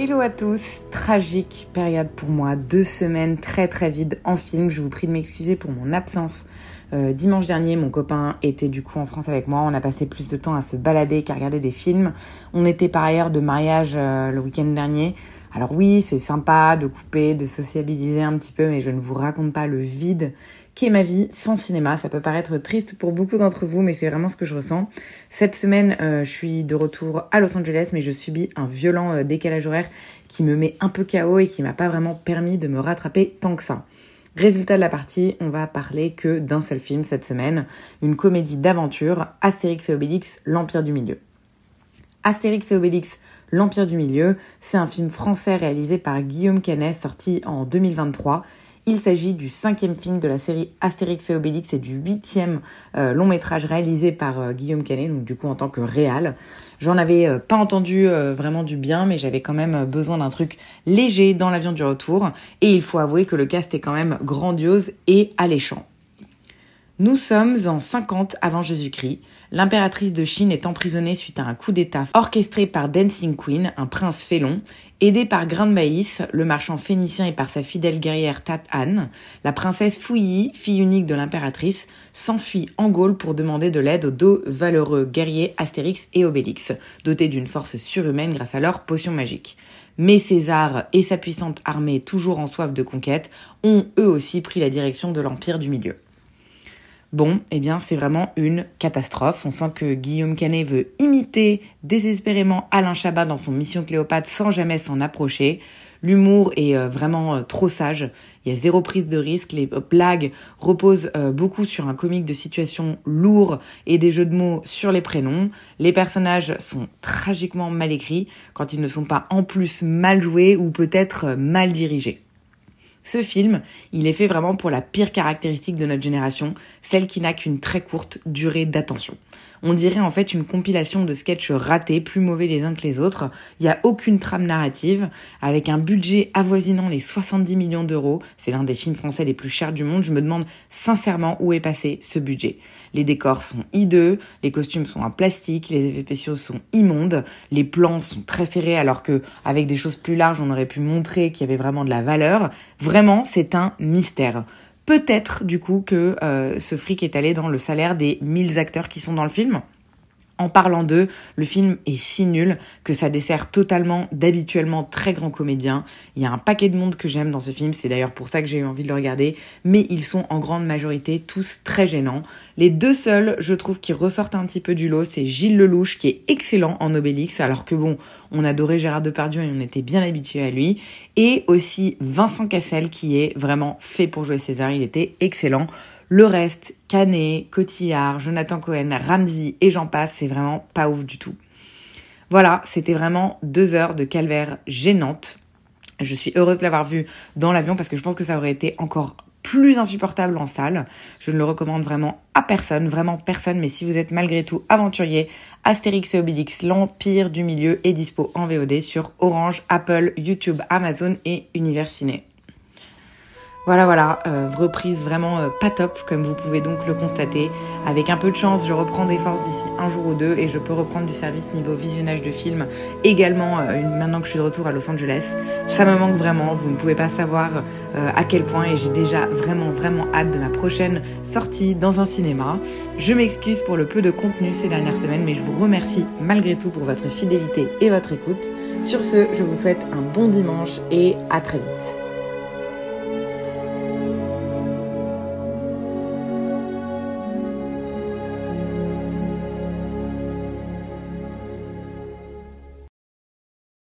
Hello à tous, tragique période pour moi, deux semaines très très vides en film, je vous prie de m'excuser pour mon absence. Euh, dimanche dernier, mon copain était du coup en France avec moi. On a passé plus de temps à se balader qu'à regarder des films. On était par ailleurs de mariage euh, le week-end dernier. Alors oui, c'est sympa de couper, de sociabiliser un petit peu, mais je ne vous raconte pas le vide qu'est ma vie sans cinéma? Ça peut paraître triste pour beaucoup d'entre vous, mais c'est vraiment ce que je ressens. Cette semaine, euh, je suis de retour à Los Angeles, mais je subis un violent euh, décalage horaire qui me met un peu KO et qui m'a pas vraiment permis de me rattraper tant que ça. Résultat de la partie, on va parler que d'un seul film cette semaine, une comédie d'aventure, Astérix et Obélix, l'Empire du Milieu. Astérix et Obélix, l'Empire du Milieu, c'est un film français réalisé par Guillaume Canet, sorti en 2023. Il s'agit du cinquième film de la série Astérix et Obélix et du huitième euh, long métrage réalisé par euh, Guillaume Canet, donc du coup en tant que réal. J'en avais euh, pas entendu vraiment du bien, mais j'avais quand même besoin d'un truc léger dans l'avion du retour. Et il faut avouer que le cast est quand même grandiose et alléchant. Nous sommes en 50 avant Jésus-Christ. L'impératrice de Chine est emprisonnée suite à un coup d'État orchestré par Dancing Queen, un prince félon. Aidée par Grain de Maïs, le marchand phénicien et par sa fidèle guerrière Tat Anne, la princesse Fouilly, fille unique de l'impératrice, s'enfuit en Gaule pour demander de l'aide aux deux valeureux guerriers Astérix et Obélix, dotés d'une force surhumaine grâce à leur potion magique. Mais César et sa puissante armée, toujours en soif de conquête, ont eux aussi pris la direction de l'Empire du Milieu. Bon, eh bien, c'est vraiment une catastrophe. On sent que Guillaume Canet veut imiter désespérément Alain Chabat dans son Mission Cléopâtre sans jamais s'en approcher. L'humour est euh, vraiment euh, trop sage. Il y a zéro prise de risque. Les euh, blagues reposent beaucoup sur un comique de situation lourd et des jeux de mots sur les prénoms. Les personnages sont tragiquement mal écrits quand ils ne sont pas en plus mal joués ou peut-être mal dirigés. Ce film, il est fait vraiment pour la pire caractéristique de notre génération, celle qui n'a qu'une très courte durée d'attention. On dirait en fait une compilation de sketchs ratés, plus mauvais les uns que les autres. Il n'y a aucune trame narrative, avec un budget avoisinant les 70 millions d'euros. C'est l'un des films français les plus chers du monde. Je me demande sincèrement où est passé ce budget. Les décors sont hideux, les costumes sont en plastique, les effets spéciaux sont immondes, les plans sont très serrés alors que avec des choses plus larges on aurait pu montrer qu'il y avait vraiment de la valeur. Vraiment, c'est un mystère. Peut-être du coup que euh, ce fric est allé dans le salaire des 1000 acteurs qui sont dans le film? En parlant d'eux, le film est si nul que ça dessert totalement d'habituellement très grands comédiens. Il y a un paquet de monde que j'aime dans ce film, c'est d'ailleurs pour ça que j'ai eu envie de le regarder, mais ils sont en grande majorité tous très gênants. Les deux seuls, je trouve, qui ressortent un petit peu du lot, c'est Gilles Lelouch qui est excellent en Obélix, alors que bon, on adorait Gérard Depardieu et on était bien habitué à lui, et aussi Vincent Cassel qui est vraiment fait pour jouer César, il était excellent. Le reste, Canet, Cotillard, Jonathan Cohen, Ramsey et j'en passe, c'est vraiment pas ouf du tout. Voilà, c'était vraiment deux heures de calvaire gênante. Je suis heureuse de l'avoir vu dans l'avion parce que je pense que ça aurait été encore plus insupportable en salle. Je ne le recommande vraiment à personne, vraiment personne, mais si vous êtes malgré tout aventurier, Astérix et Obélix, l'Empire du Milieu est dispo en VOD sur Orange, Apple, YouTube, Amazon et Univers Ciné. Voilà, voilà, euh, reprise vraiment euh, pas top, comme vous pouvez donc le constater. Avec un peu de chance, je reprends des forces d'ici un jour ou deux et je peux reprendre du service niveau visionnage de films également euh, maintenant que je suis de retour à Los Angeles. Ça me manque vraiment, vous ne pouvez pas savoir à quel point et j'ai déjà vraiment, vraiment hâte de ma prochaine sortie dans un cinéma. Je m'excuse pour le peu de contenu ces dernières semaines, mais je vous remercie malgré tout pour votre fidélité et votre écoute. Sur ce, je vous souhaite un bon dimanche et à très vite.